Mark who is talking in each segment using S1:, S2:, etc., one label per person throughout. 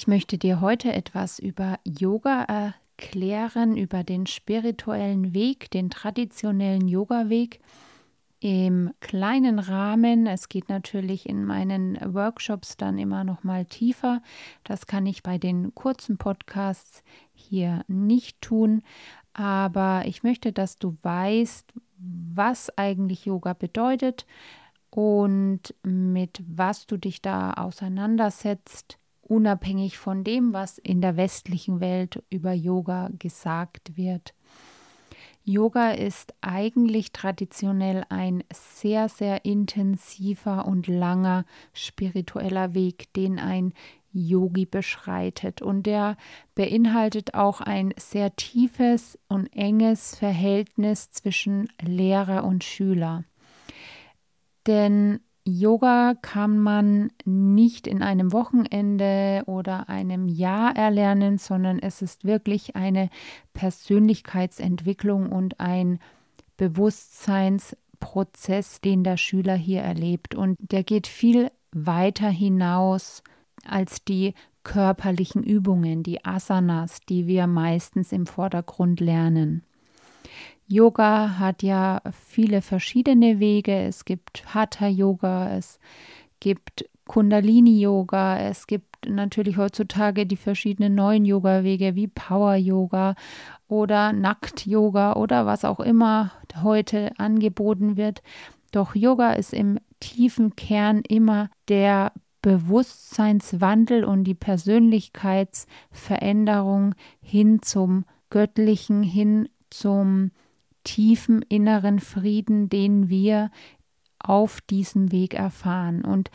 S1: Ich möchte dir heute etwas über Yoga erklären, über den spirituellen Weg, den traditionellen Yoga-Weg im kleinen Rahmen. Es geht natürlich in meinen Workshops dann immer noch mal tiefer. Das kann ich bei den kurzen Podcasts hier nicht tun, aber ich möchte, dass du weißt, was eigentlich Yoga bedeutet und mit was du dich da auseinandersetzt unabhängig von dem, was in der westlichen Welt über Yoga gesagt wird. Yoga ist eigentlich traditionell ein sehr, sehr intensiver und langer spiritueller Weg, den ein Yogi beschreitet. Und der beinhaltet auch ein sehr tiefes und enges Verhältnis zwischen Lehrer und Schüler. Denn Yoga kann man nicht in einem Wochenende oder einem Jahr erlernen, sondern es ist wirklich eine Persönlichkeitsentwicklung und ein Bewusstseinsprozess, den der Schüler hier erlebt. Und der geht viel weiter hinaus als die körperlichen Übungen, die Asanas, die wir meistens im Vordergrund lernen. Yoga hat ja viele verschiedene Wege. Es gibt Hatha Yoga, es gibt Kundalini Yoga, es gibt natürlich heutzutage die verschiedenen neuen Yoga Wege wie Power Yoga oder Nackt Yoga oder was auch immer heute angeboten wird. Doch Yoga ist im tiefen Kern immer der Bewusstseinswandel und die Persönlichkeitsveränderung hin zum Göttlichen, hin zum tiefen inneren Frieden, den wir auf diesem Weg erfahren. Und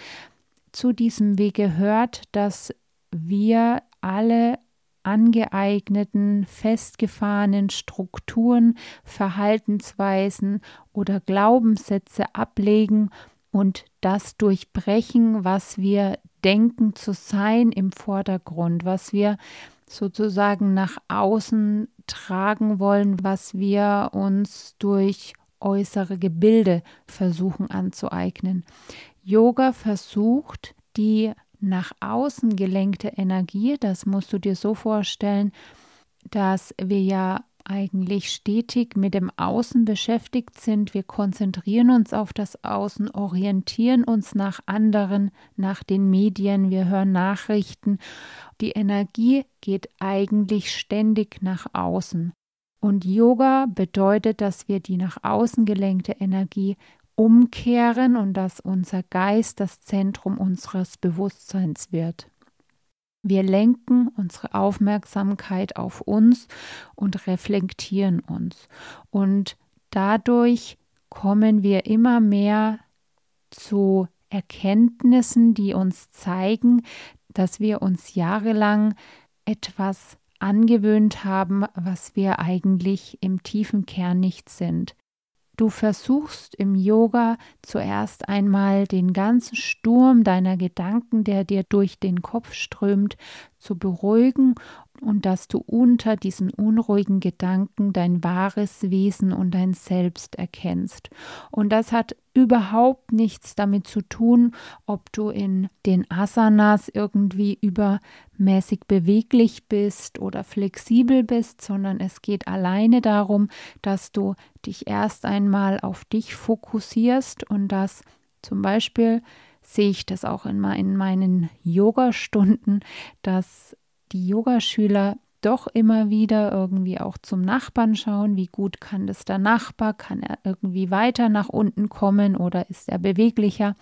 S1: zu diesem Weg gehört, dass wir alle angeeigneten, festgefahrenen Strukturen, Verhaltensweisen oder Glaubenssätze ablegen und das durchbrechen, was wir denken zu sein im Vordergrund, was wir sozusagen nach außen tragen wollen, was wir uns durch äußere Gebilde versuchen anzueignen. Yoga versucht, die nach außen gelenkte Energie, das musst du dir so vorstellen, dass wir ja eigentlich stetig mit dem Außen beschäftigt sind. Wir konzentrieren uns auf das Außen, orientieren uns nach anderen, nach den Medien, wir hören Nachrichten. Die Energie geht eigentlich ständig nach außen. Und Yoga bedeutet, dass wir die nach außen gelenkte Energie umkehren und dass unser Geist das Zentrum unseres Bewusstseins wird. Wir lenken unsere Aufmerksamkeit auf uns und reflektieren uns. Und dadurch kommen wir immer mehr zu Erkenntnissen, die uns zeigen, dass wir uns jahrelang etwas angewöhnt haben, was wir eigentlich im tiefen Kern nicht sind. Du versuchst im Yoga zuerst einmal den ganzen Sturm deiner Gedanken, der dir durch den Kopf strömt, zu beruhigen und dass du unter diesen unruhigen Gedanken dein wahres Wesen und dein Selbst erkennst. Und das hat überhaupt nichts damit zu tun, ob du in den Asanas irgendwie übermäßig beweglich bist oder flexibel bist, sondern es geht alleine darum, dass du dich erst einmal auf dich fokussierst und dass zum Beispiel sehe ich das auch in, meinen Yoga-Stunden, dass die Yogaschüler doch immer wieder irgendwie auch zum Nachbarn schauen, wie gut kann das der Nachbar, kann er irgendwie weiter nach unten kommen oder ist er beweglicher.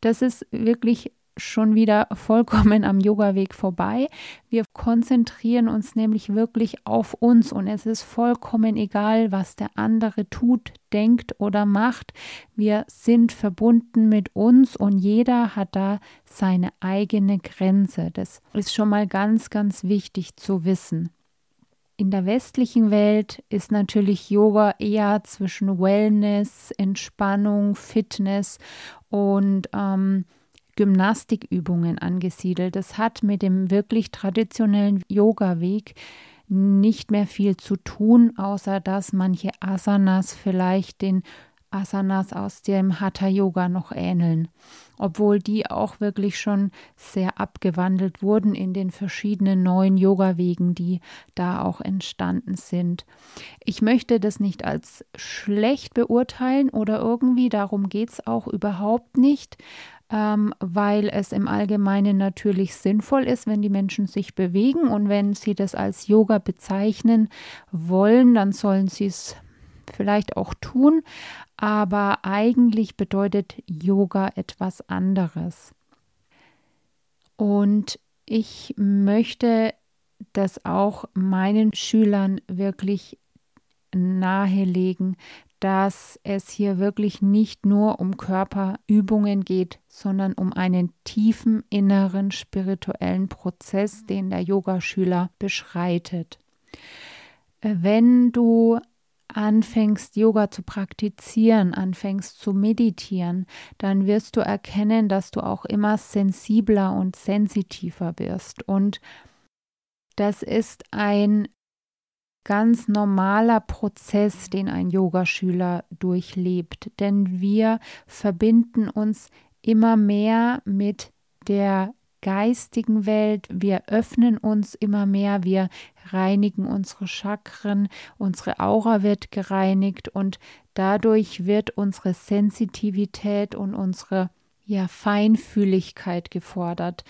S1: Das ist wirklich schon wieder vollkommen am Yoga-Weg vorbei. Wir konzentrieren uns nämlich wirklich auf uns und es ist vollkommen egal, was der andere tut, denkt oder macht. Wir sind verbunden mit uns und jeder hat da seine eigene Grenze. Das ist schon mal ganz, ganz wichtig zu wissen. In der westlichen Welt ist natürlich Yoga eher zwischen Wellness, Entspannung, Fitness und ähm, Gymnastikübungen angesiedelt. Das hat mit dem wirklich traditionellen Yoga-Weg nicht mehr viel zu tun, außer dass manche Asanas vielleicht den Asanas aus dem Hatha Yoga noch ähneln, obwohl die auch wirklich schon sehr abgewandelt wurden in den verschiedenen neuen Yoga-Wegen, die da auch entstanden sind. Ich möchte das nicht als schlecht beurteilen oder irgendwie, darum geht es auch überhaupt nicht, ähm, weil es im Allgemeinen natürlich sinnvoll ist, wenn die Menschen sich bewegen und wenn sie das als Yoga bezeichnen wollen, dann sollen sie es vielleicht auch tun, aber eigentlich bedeutet Yoga etwas anderes. Und ich möchte das auch meinen Schülern wirklich nahelegen, dass es hier wirklich nicht nur um Körperübungen geht, sondern um einen tiefen inneren spirituellen Prozess, den der Yogaschüler beschreitet. Wenn du anfängst, Yoga zu praktizieren, anfängst zu meditieren, dann wirst du erkennen, dass du auch immer sensibler und sensitiver wirst. Und das ist ein ganz normaler Prozess, den ein Yogaschüler durchlebt, denn wir verbinden uns immer mehr mit der geistigen Welt, wir öffnen uns immer mehr, wir reinigen unsere Chakren, unsere Aura wird gereinigt. Und dadurch wird unsere Sensitivität und unsere ja, Feinfühligkeit gefordert.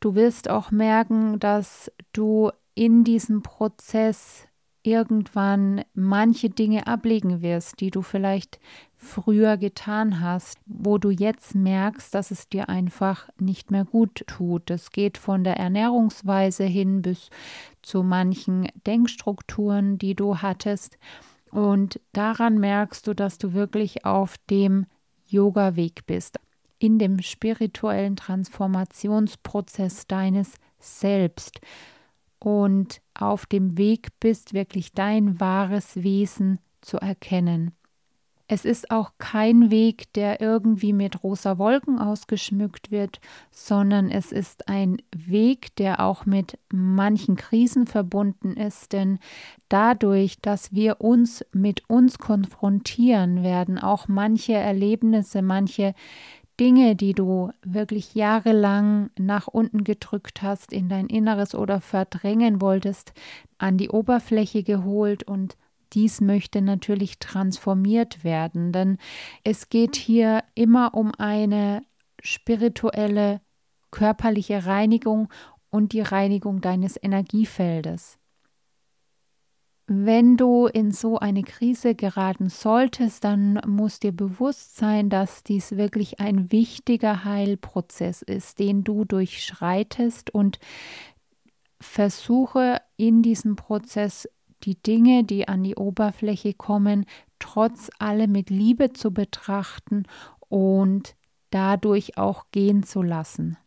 S1: Du wirst auch merken, dass du in diesem Prozess irgendwann manche Dinge ablegen wirst, die du vielleicht früher getan hast, wo du jetzt merkst, dass es dir einfach nicht mehr gut tut. Es geht von der Ernährungsweise hin bis zu manchen Denkstrukturen, die du hattest. Und daran merkst du, dass du wirklich auf dem Yoga-Weg bist, in dem spirituellen Transformationsprozess deines Selbst und auf dem Weg bist, wirklich dein wahres Wesen zu erkennen. Es ist auch kein Weg, der irgendwie mit rosa Wolken ausgeschmückt wird, sondern es ist ein Weg, der auch mit manchen Krisen verbunden ist, denn dadurch, dass wir uns mit uns konfrontieren, werden auch manche Erlebnisse, manche Dinge, die du wirklich jahrelang nach unten gedrückt hast, in dein Inneres oder verdrängen wolltest, an die Oberfläche geholt und dies möchte natürlich transformiert werden, denn es geht hier immer um eine spirituelle, körperliche Reinigung und die Reinigung deines Energiefeldes. Wenn du in so eine Krise geraten solltest, dann muss dir bewusst sein, dass dies wirklich ein wichtiger Heilprozess ist, den du durchschreitest und versuche in diesem Prozess die Dinge, die an die Oberfläche kommen, trotz allem mit Liebe zu betrachten und dadurch auch gehen zu lassen.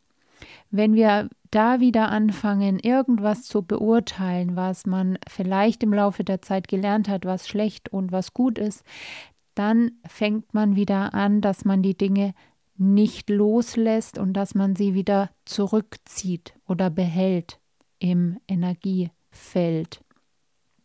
S1: Wenn wir da wieder anfangen, irgendwas zu beurteilen, was man vielleicht im Laufe der Zeit gelernt hat, was schlecht und was gut ist, dann fängt man wieder an, dass man die Dinge nicht loslässt und dass man sie wieder zurückzieht oder behält im Energiefeld.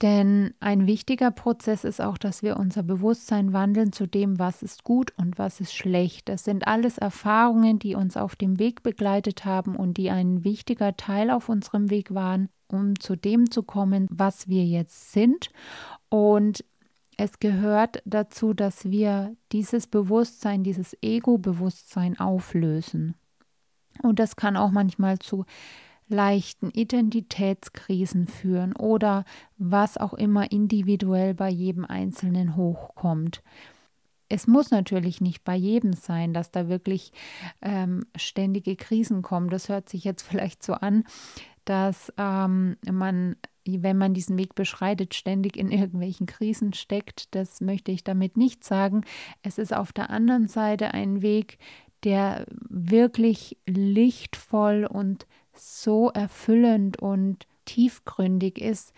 S1: Denn ein wichtiger Prozess ist auch, dass wir unser Bewusstsein wandeln zu dem, was ist gut und was ist schlecht. Das sind alles Erfahrungen, die uns auf dem Weg begleitet haben und die ein wichtiger Teil auf unserem Weg waren, um zu dem zu kommen, was wir jetzt sind. Und es gehört dazu, dass wir dieses Bewusstsein, dieses Ego-Bewusstsein auflösen. Und das kann auch manchmal zu leichten Identitätskrisen führen oder was auch immer individuell bei jedem Einzelnen hochkommt. Es muss natürlich nicht bei jedem sein, dass da wirklich ähm, ständige Krisen kommen. Das hört sich jetzt vielleicht so an, dass ähm, man, wenn man diesen Weg beschreitet, ständig in irgendwelchen Krisen steckt. Das möchte ich damit nicht sagen. Es ist auf der anderen Seite ein Weg, der wirklich lichtvoll und so erfüllend und tiefgründig ist,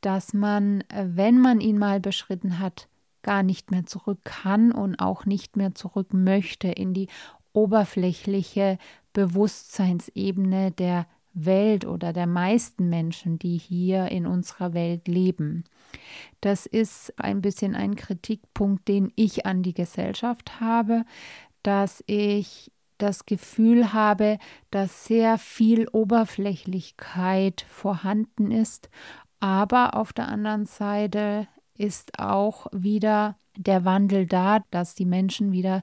S1: dass man, äh, wenn man ihn mal beschritten hat, gar nicht mehr zurück kann und auch nicht mehr zurück möchte in die oberflächliche Bewusstseinsebene der Welt oder der meisten Menschen, die hier in unserer Welt leben. Das ist ein bisschen ein Kritikpunkt, den ich an die Gesellschaft habe, dass ich das Gefühl habe, dass sehr viel Oberflächlichkeit vorhanden ist, aber auf der anderen Seite ist auch wieder der Wandel da, dass die Menschen wieder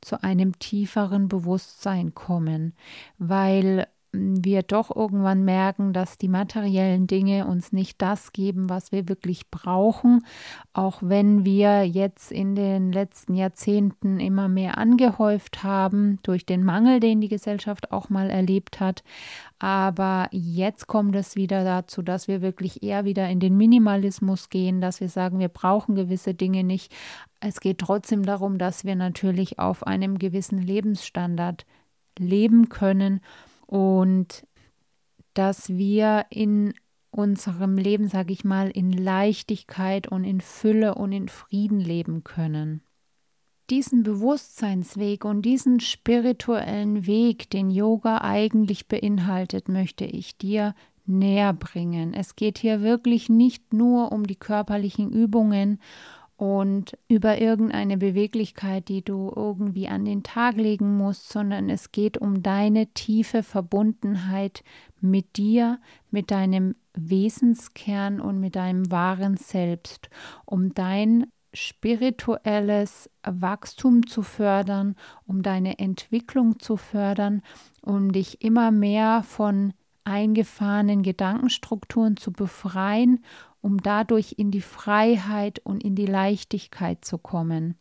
S1: zu einem tieferen Bewusstsein kommen, weil wir doch irgendwann merken, dass die materiellen Dinge uns nicht das geben, was wir wirklich brauchen, auch wenn wir jetzt in den letzten Jahrzehnten immer mehr angehäuft haben durch den Mangel, den die Gesellschaft auch mal erlebt hat. Aber jetzt kommt es wieder dazu, dass wir wirklich eher wieder in den Minimalismus gehen, dass wir sagen, wir brauchen gewisse Dinge nicht. Es geht trotzdem darum, dass wir natürlich auf einem gewissen Lebensstandard leben können und dass wir in unserem Leben, sage ich mal, in Leichtigkeit und in Fülle und in Frieden leben können. Diesen Bewusstseinsweg und diesen spirituellen Weg, den Yoga eigentlich beinhaltet, möchte ich dir näher bringen. Es geht hier wirklich nicht nur um die körperlichen Übungen und über irgendeine Beweglichkeit, die du irgendwie an den Tag legen musst, sondern es geht um deine tiefe Verbundenheit mit dir, mit deinem Wesenskern und mit deinem wahren Selbst, um dein spirituelles Wachstum zu fördern, um deine Entwicklung zu fördern, um dich immer mehr von eingefahrenen Gedankenstrukturen zu befreien um dadurch in die Freiheit und in die Leichtigkeit zu kommen.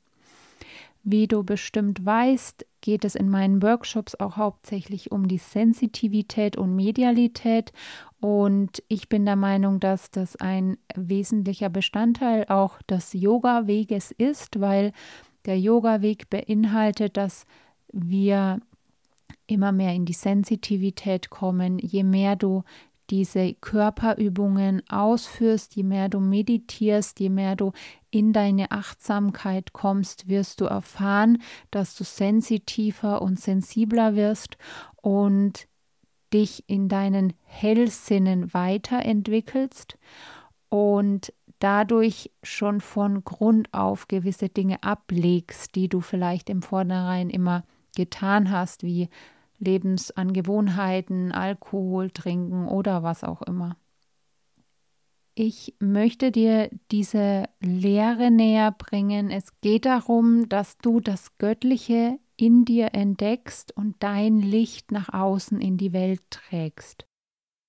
S1: Wie du bestimmt weißt, geht es in meinen Workshops auch hauptsächlich um die Sensitivität und Medialität. Und ich bin der Meinung, dass das ein wesentlicher Bestandteil auch des Yoga-Weges ist, weil der Yoga-Weg beinhaltet, dass wir immer mehr in die Sensitivität kommen, je mehr du diese Körperübungen ausführst, je mehr du meditierst, je mehr du in deine Achtsamkeit kommst, wirst du erfahren, dass du sensitiver und sensibler wirst und dich in deinen Hellsinnen weiterentwickelst und dadurch schon von Grund auf gewisse Dinge ablegst, die du vielleicht im Vornherein immer getan hast, wie Lebensangewohnheiten, Alkohol trinken oder was auch immer. Ich möchte dir diese Lehre näher bringen. Es geht darum, dass du das Göttliche in dir entdeckst und dein Licht nach außen in die Welt trägst.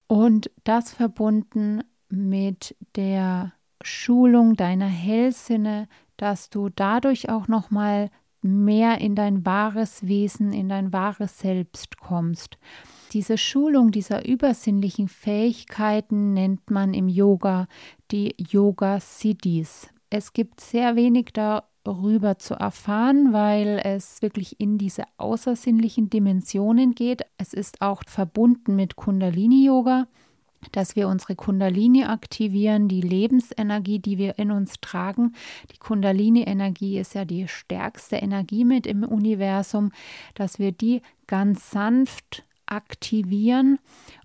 S1: Und das verbunden mit der Schulung deiner Hellsinne, dass du dadurch auch nochmal mehr in dein wahres Wesen, in dein wahres Selbst kommst. Diese Schulung dieser übersinnlichen Fähigkeiten nennt man im Yoga die Yoga Siddhis. Es gibt sehr wenig darüber zu erfahren, weil es wirklich in diese außersinnlichen Dimensionen geht. Es ist auch verbunden mit Kundalini Yoga dass wir unsere Kundalini aktivieren, die Lebensenergie, die wir in uns tragen. Die Kundalini-Energie ist ja die stärkste Energie mit im Universum, dass wir die ganz sanft aktivieren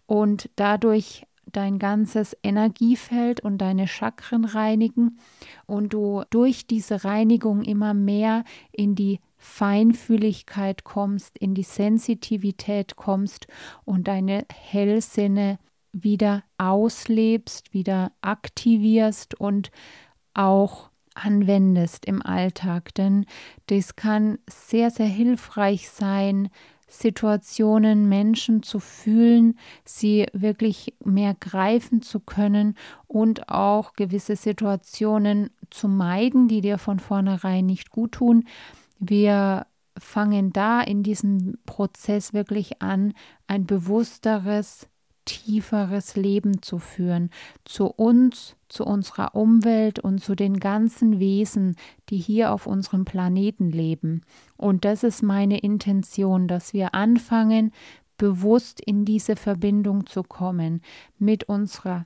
S1: und dadurch dein ganzes Energiefeld und deine Chakren reinigen und du durch diese Reinigung immer mehr in die Feinfühligkeit kommst, in die Sensitivität kommst und deine Hellsinne wieder auslebst, wieder aktivierst und auch anwendest im Alltag. Denn das kann sehr, sehr hilfreich sein, Situationen, Menschen zu fühlen, sie wirklich mehr greifen zu können und auch gewisse Situationen zu meiden, die dir von vornherein nicht gut tun. Wir fangen da in diesem Prozess wirklich an, ein bewussteres tieferes Leben zu führen, zu uns, zu unserer Umwelt und zu den ganzen Wesen, die hier auf unserem Planeten leben. Und das ist meine Intention, dass wir anfangen, bewusst in diese Verbindung zu kommen mit unserer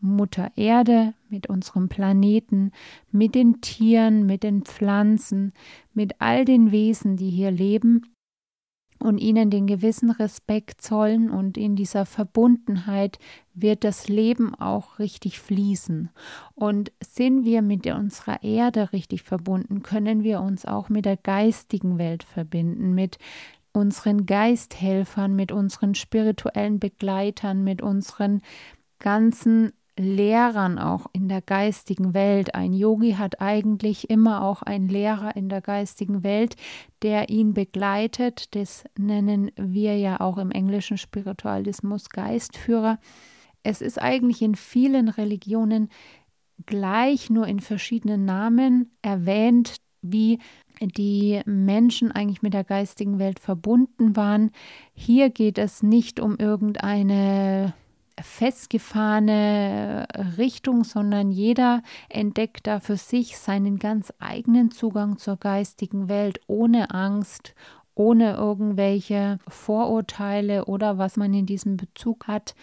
S1: Mutter Erde, mit unserem Planeten, mit den Tieren, mit den Pflanzen, mit all den Wesen, die hier leben und ihnen den gewissen Respekt zollen und in dieser Verbundenheit wird das Leben auch richtig fließen. Und sind wir mit unserer Erde richtig verbunden, können wir uns auch mit der geistigen Welt verbinden, mit unseren Geisthelfern, mit unseren spirituellen Begleitern, mit unseren ganzen Lehrern auch in der geistigen Welt. Ein Yogi hat eigentlich immer auch einen Lehrer in der geistigen Welt, der ihn begleitet. Das nennen wir ja auch im englischen Spiritualismus Geistführer. Es ist eigentlich in vielen Religionen gleich, nur in verschiedenen Namen erwähnt, wie die Menschen eigentlich mit der geistigen Welt verbunden waren. Hier geht es nicht um irgendeine festgefahrene Richtung, sondern jeder entdeckt da für sich seinen ganz eigenen Zugang zur geistigen Welt ohne Angst, ohne irgendwelche Vorurteile oder was man in diesem Bezug hat,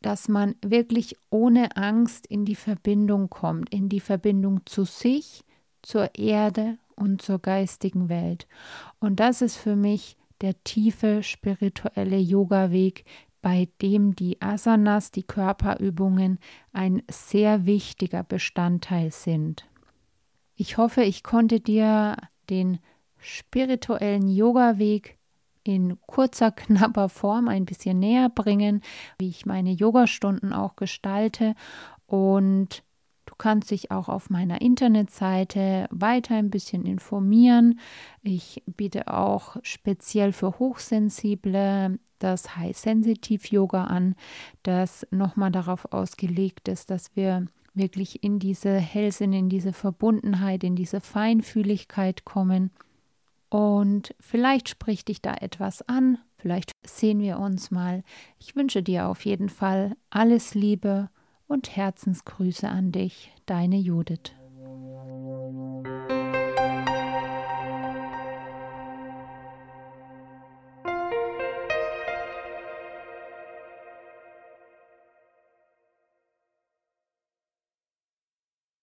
S1: dass man wirklich ohne Angst in die Verbindung kommt, in die Verbindung zu sich, zur Erde und zur geistigen Welt. Und das ist für mich der tiefe spirituelle Yoga-Weg, bei dem die Asanas, die Körperübungen, ein sehr wichtiger Bestandteil sind. Ich hoffe, ich konnte dir den spirituellen Yoga-Weg in kurzer, knapper Form ein bisschen näher bringen, wie ich meine Yogastunden auch gestalte und kannst dich auch auf meiner Internetseite weiter ein bisschen informieren. Ich biete auch speziell für Hochsensible das High Sensitive Yoga an, das nochmal darauf ausgelegt ist, dass wir wirklich in diese Hellsinn, in diese Verbundenheit, in diese Feinfühligkeit kommen. Und vielleicht spricht dich da etwas an, vielleicht sehen wir uns mal. Ich wünsche dir auf jeden Fall alles Liebe und Herzensgrüße an dich, deine Judith.